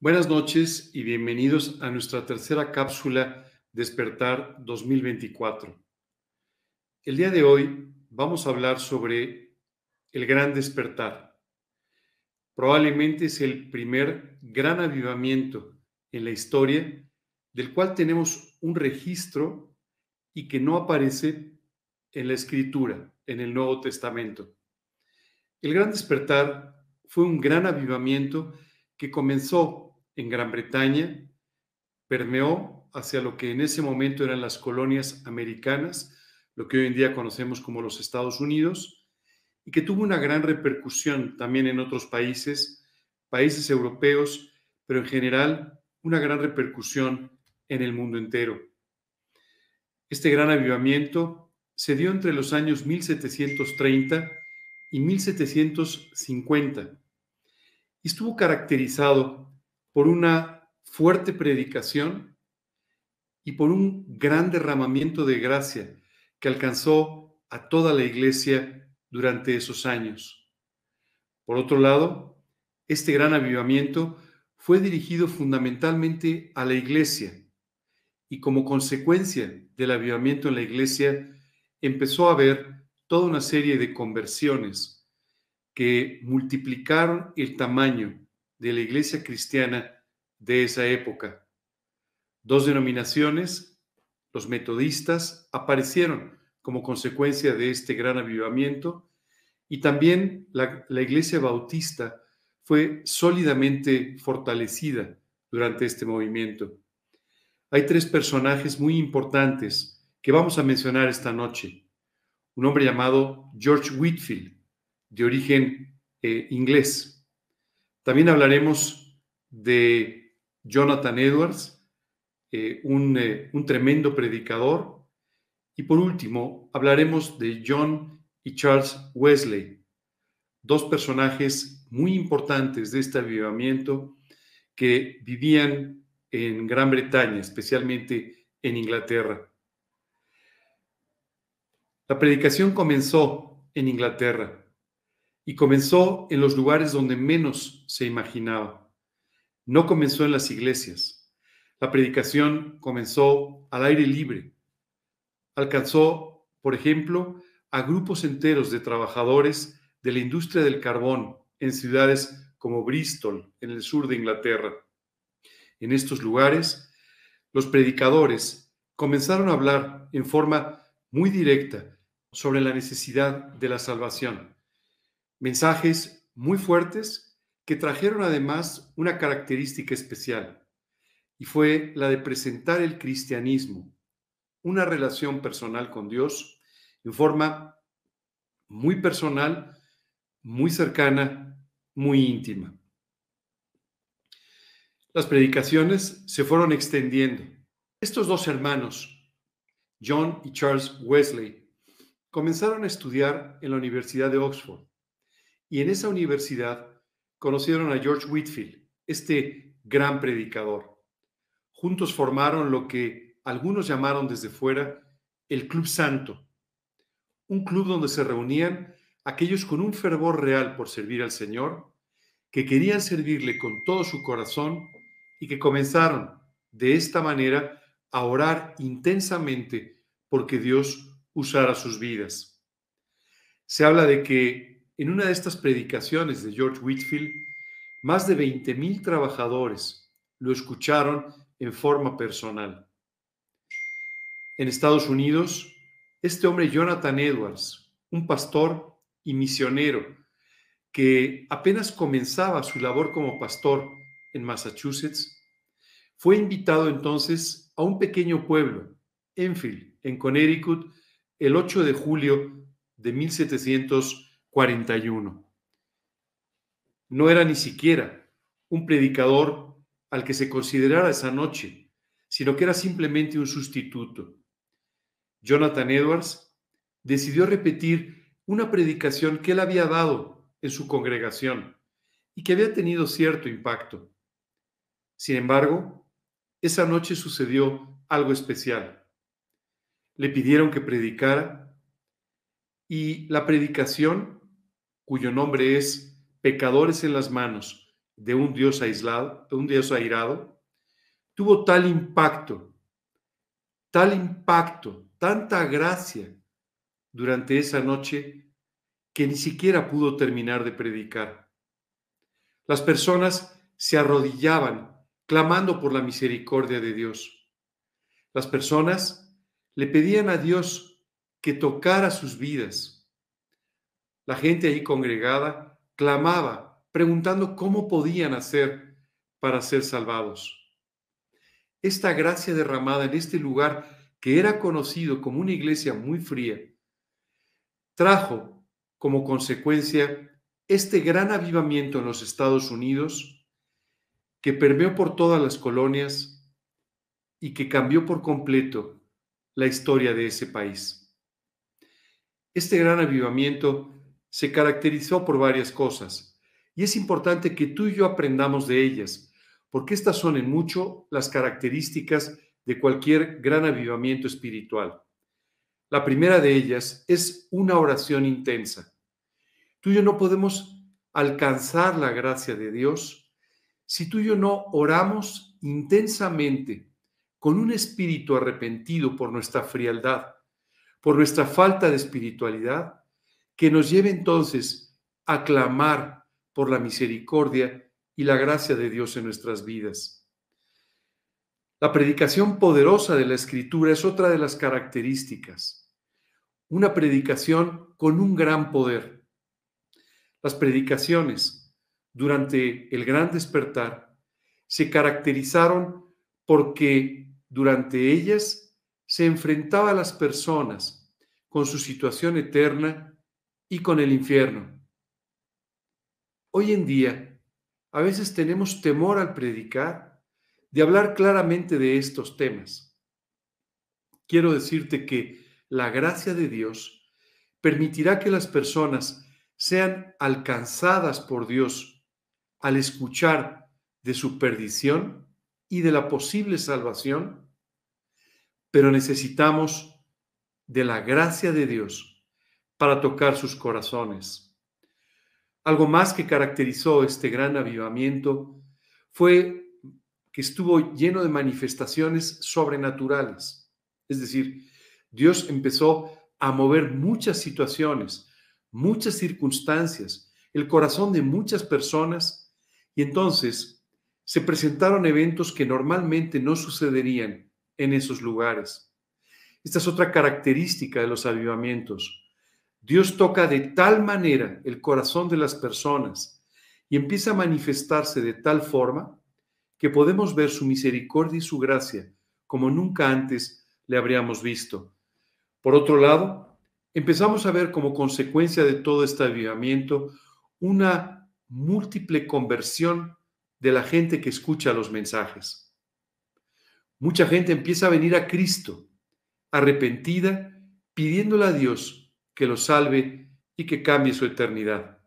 Buenas noches y bienvenidos a nuestra tercera cápsula Despertar 2024. El día de hoy vamos a hablar sobre el gran despertar. Probablemente es el primer gran avivamiento en la historia del cual tenemos un registro y que no aparece en la escritura, en el Nuevo Testamento. El gran despertar fue un gran avivamiento que comenzó en Gran Bretaña, permeó hacia lo que en ese momento eran las colonias americanas, lo que hoy en día conocemos como los Estados Unidos, y que tuvo una gran repercusión también en otros países, países europeos, pero en general una gran repercusión en el mundo entero. Este gran avivamiento se dio entre los años 1730 y 1750 estuvo caracterizado por una fuerte predicación y por un gran derramamiento de gracia que alcanzó a toda la iglesia durante esos años. Por otro lado, este gran avivamiento fue dirigido fundamentalmente a la iglesia y como consecuencia del avivamiento en la iglesia empezó a haber toda una serie de conversiones que multiplicaron el tamaño de la iglesia cristiana de esa época. Dos denominaciones, los metodistas, aparecieron como consecuencia de este gran avivamiento y también la, la iglesia bautista fue sólidamente fortalecida durante este movimiento. Hay tres personajes muy importantes que vamos a mencionar esta noche. Un hombre llamado George Whitfield, de origen eh, inglés. También hablaremos de Jonathan Edwards, eh, un, eh, un tremendo predicador. Y por último, hablaremos de John y Charles Wesley, dos personajes muy importantes de este avivamiento que vivían en Gran Bretaña, especialmente en Inglaterra. La predicación comenzó en Inglaterra y comenzó en los lugares donde menos se imaginaba. No comenzó en las iglesias. La predicación comenzó al aire libre. Alcanzó, por ejemplo, a grupos enteros de trabajadores de la industria del carbón en ciudades como Bristol, en el sur de Inglaterra. En estos lugares, los predicadores comenzaron a hablar en forma muy directa sobre la necesidad de la salvación. Mensajes muy fuertes que trajeron además una característica especial, y fue la de presentar el cristianismo, una relación personal con Dios, en forma muy personal, muy cercana, muy íntima. Las predicaciones se fueron extendiendo. Estos dos hermanos, John y Charles Wesley, comenzaron a estudiar en la Universidad de Oxford y en esa universidad conocieron a George Whitfield, este gran predicador. Juntos formaron lo que algunos llamaron desde fuera el Club Santo, un club donde se reunían aquellos con un fervor real por servir al Señor, que querían servirle con todo su corazón y que comenzaron de esta manera a orar intensamente porque Dios usara sus vidas. Se habla de que en una de estas predicaciones de George Whitfield, más de 20.000 trabajadores lo escucharon en forma personal. En Estados Unidos, este hombre Jonathan Edwards, un pastor y misionero que apenas comenzaba su labor como pastor en Massachusetts, fue invitado entonces a un pequeño pueblo, Enfield, en Connecticut, el 8 de julio de 1741. No era ni siquiera un predicador al que se considerara esa noche, sino que era simplemente un sustituto. Jonathan Edwards decidió repetir una predicación que él había dado en su congregación y que había tenido cierto impacto. Sin embargo, esa noche sucedió algo especial. Le pidieron que predicara y la predicación, cuyo nombre es Pecadores en las manos, de un Dios aislado, de un Dios airado, tuvo tal impacto, tal impacto, tanta gracia durante esa noche que ni siquiera pudo terminar de predicar. Las personas se arrodillaban clamando por la misericordia de Dios. Las personas le pedían a Dios que tocara sus vidas. La gente ahí congregada clamaba, preguntando cómo podían hacer para ser salvados. Esta gracia derramada en este lugar que era conocido como una iglesia muy fría, trajo como consecuencia este gran avivamiento en los Estados Unidos que permeó por todas las colonias y que cambió por completo la historia de ese país. Este gran avivamiento se caracterizó por varias cosas y es importante que tú y yo aprendamos de ellas, porque estas son en mucho las características de cualquier gran avivamiento espiritual. La primera de ellas es una oración intensa. Tú y yo no podemos alcanzar la gracia de Dios si tú y yo no oramos intensamente con un espíritu arrepentido por nuestra frialdad, por nuestra falta de espiritualidad, que nos lleve entonces a clamar por la misericordia y la gracia de Dios en nuestras vidas. La predicación poderosa de la escritura es otra de las características. Una predicación con un gran poder. Las predicaciones durante el gran despertar se caracterizaron porque durante ellas se enfrentaba a las personas con su situación eterna y con el infierno. Hoy en día, a veces tenemos temor al predicar de hablar claramente de estos temas. Quiero decirte que la gracia de Dios permitirá que las personas sean alcanzadas por Dios al escuchar de su perdición y de la posible salvación, pero necesitamos de la gracia de Dios para tocar sus corazones. Algo más que caracterizó este gran avivamiento fue que estuvo lleno de manifestaciones sobrenaturales. Es decir, Dios empezó a mover muchas situaciones, muchas circunstancias, el corazón de muchas personas y entonces se presentaron eventos que normalmente no sucederían en esos lugares. Esta es otra característica de los avivamientos. Dios toca de tal manera el corazón de las personas y empieza a manifestarse de tal forma que podemos ver su misericordia y su gracia como nunca antes le habríamos visto. Por otro lado, empezamos a ver como consecuencia de todo este avivamiento una múltiple conversión de la gente que escucha los mensajes. Mucha gente empieza a venir a Cristo, arrepentida, pidiéndole a Dios que lo salve y que cambie su eternidad.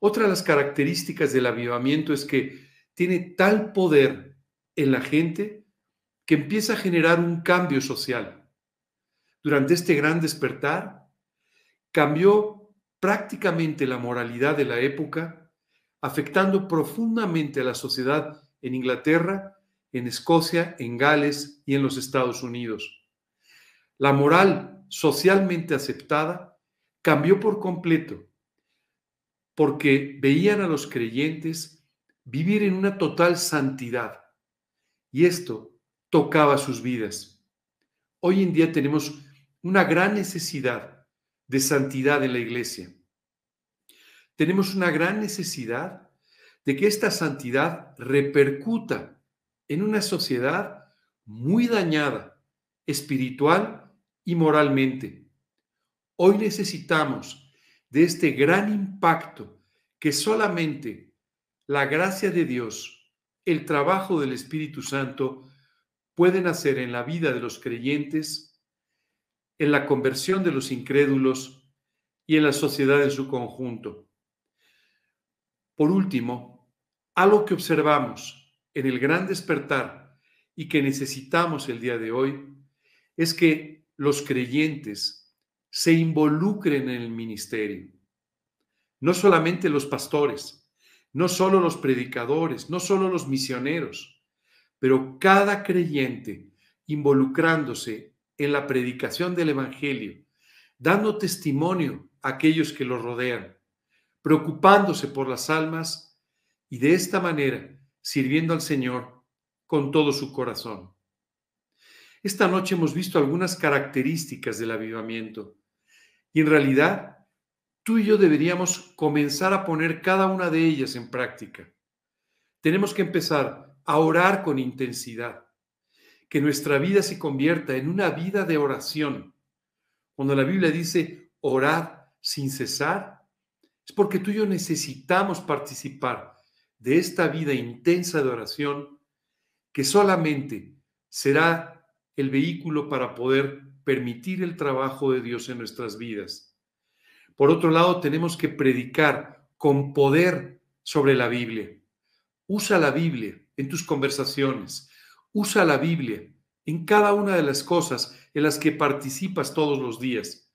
Otra de las características del avivamiento es que tiene tal poder en la gente que empieza a generar un cambio social. Durante este gran despertar, cambió prácticamente la moralidad de la época, afectando profundamente a la sociedad en Inglaterra, en Escocia, en Gales y en los Estados Unidos. La moral socialmente aceptada cambió por completo, porque veían a los creyentes vivir en una total santidad. Y esto tocaba sus vidas. Hoy en día tenemos una gran necesidad de santidad en la iglesia. Tenemos una gran necesidad de que esta santidad repercuta en una sociedad muy dañada, espiritual y moralmente. Hoy necesitamos de este gran impacto que solamente la gracia de Dios, el trabajo del Espíritu Santo pueden hacer en la vida de los creyentes, en la conversión de los incrédulos y en la sociedad en su conjunto. Por último, algo que observamos en el gran despertar y que necesitamos el día de hoy es que los creyentes se involucren en el ministerio. No solamente los pastores, no solo los predicadores, no solo los misioneros, pero cada creyente involucrándose en la predicación del Evangelio, dando testimonio a aquellos que lo rodean, preocupándose por las almas y de esta manera sirviendo al Señor con todo su corazón. Esta noche hemos visto algunas características del avivamiento y en realidad tú y yo deberíamos comenzar a poner cada una de ellas en práctica. Tenemos que empezar a orar con intensidad, que nuestra vida se convierta en una vida de oración. Cuando la Biblia dice orad sin cesar, es porque tú y yo necesitamos participar de esta vida intensa de oración que solamente será el vehículo para poder permitir el trabajo de Dios en nuestras vidas. Por otro lado, tenemos que predicar con poder sobre la Biblia. Usa la Biblia en tus conversaciones. Usa la Biblia en cada una de las cosas en las que participas todos los días.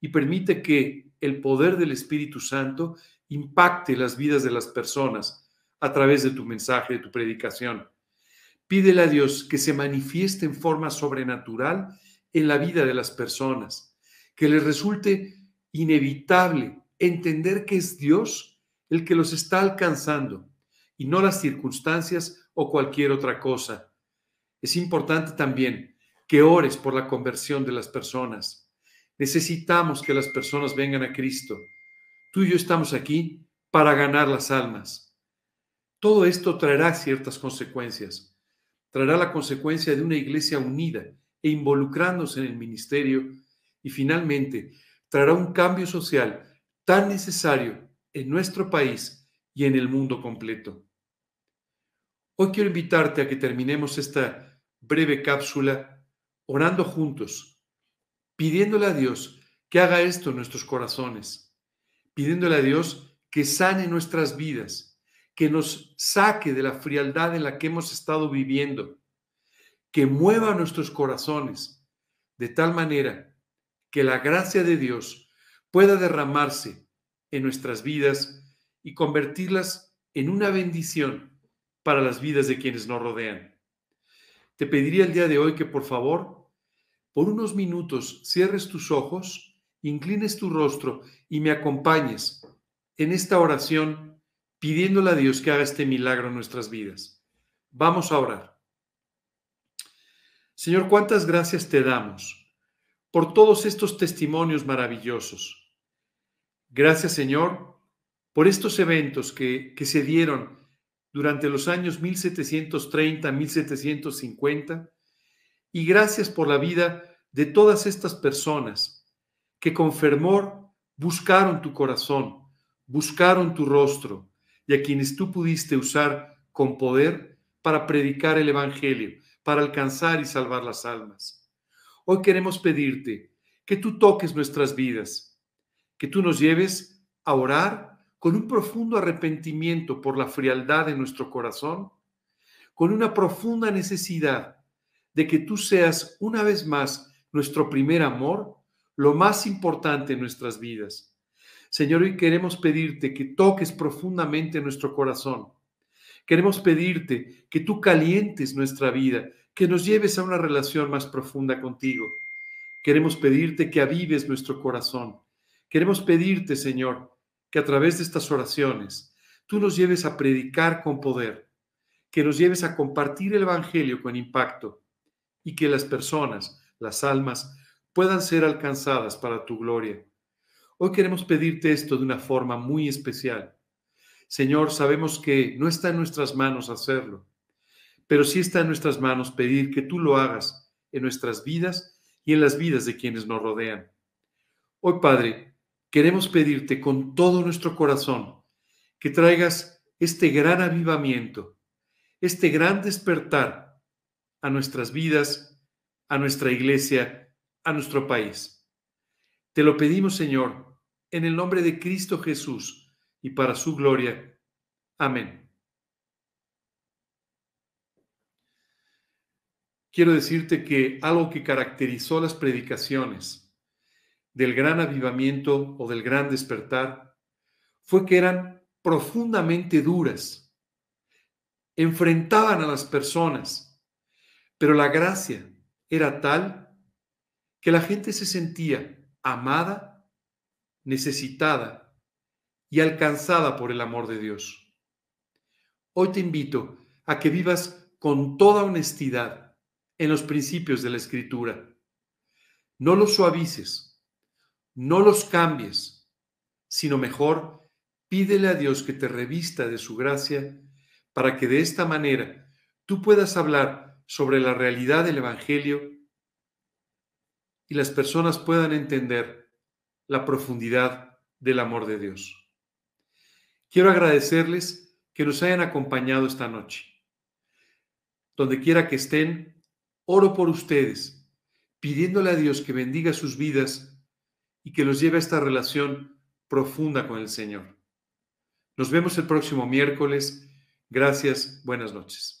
Y permite que el poder del Espíritu Santo impacte las vidas de las personas a través de tu mensaje, de tu predicación. Pídele a Dios que se manifieste en forma sobrenatural en la vida de las personas, que les resulte inevitable entender que es Dios el que los está alcanzando y no las circunstancias o cualquier otra cosa. Es importante también que ores por la conversión de las personas. Necesitamos que las personas vengan a Cristo. Tú y yo estamos aquí para ganar las almas. Todo esto traerá ciertas consecuencias traerá la consecuencia de una iglesia unida e involucrándose en el ministerio y finalmente traerá un cambio social tan necesario en nuestro país y en el mundo completo. Hoy quiero invitarte a que terminemos esta breve cápsula orando juntos, pidiéndole a Dios que haga esto en nuestros corazones, pidiéndole a Dios que sane nuestras vidas que nos saque de la frialdad en la que hemos estado viviendo, que mueva nuestros corazones de tal manera que la gracia de Dios pueda derramarse en nuestras vidas y convertirlas en una bendición para las vidas de quienes nos rodean. Te pediría el día de hoy que por favor, por unos minutos, cierres tus ojos, inclines tu rostro y me acompañes en esta oración pidiéndole a Dios que haga este milagro en nuestras vidas. Vamos a orar. Señor, cuántas gracias te damos por todos estos testimonios maravillosos. Gracias, Señor, por estos eventos que, que se dieron durante los años 1730, 1750, y gracias por la vida de todas estas personas que con fervor buscaron tu corazón, buscaron tu rostro, y a quienes tú pudiste usar con poder para predicar el Evangelio, para alcanzar y salvar las almas. Hoy queremos pedirte que tú toques nuestras vidas, que tú nos lleves a orar con un profundo arrepentimiento por la frialdad de nuestro corazón, con una profunda necesidad de que tú seas una vez más nuestro primer amor, lo más importante en nuestras vidas Señor, hoy queremos pedirte que toques profundamente nuestro corazón. Queremos pedirte que tú calientes nuestra vida, que nos lleves a una relación más profunda contigo. Queremos pedirte que avives nuestro corazón. Queremos pedirte, Señor, que a través de estas oraciones tú nos lleves a predicar con poder, que nos lleves a compartir el Evangelio con impacto y que las personas, las almas, puedan ser alcanzadas para tu gloria. Hoy queremos pedirte esto de una forma muy especial. Señor, sabemos que no está en nuestras manos hacerlo, pero sí está en nuestras manos pedir que tú lo hagas en nuestras vidas y en las vidas de quienes nos rodean. Hoy, Padre, queremos pedirte con todo nuestro corazón que traigas este gran avivamiento, este gran despertar a nuestras vidas, a nuestra iglesia, a nuestro país. Te lo pedimos, Señor, en el nombre de Cristo Jesús y para su gloria. Amén. Quiero decirte que algo que caracterizó las predicaciones del gran avivamiento o del gran despertar fue que eran profundamente duras, enfrentaban a las personas, pero la gracia era tal que la gente se sentía amada, necesitada y alcanzada por el amor de Dios. Hoy te invito a que vivas con toda honestidad en los principios de la Escritura. No los suavices, no los cambies, sino mejor pídele a Dios que te revista de su gracia para que de esta manera tú puedas hablar sobre la realidad del Evangelio y las personas puedan entender la profundidad del amor de Dios. Quiero agradecerles que nos hayan acompañado esta noche. Donde quiera que estén, oro por ustedes, pidiéndole a Dios que bendiga sus vidas y que los lleve a esta relación profunda con el Señor. Nos vemos el próximo miércoles. Gracias. Buenas noches.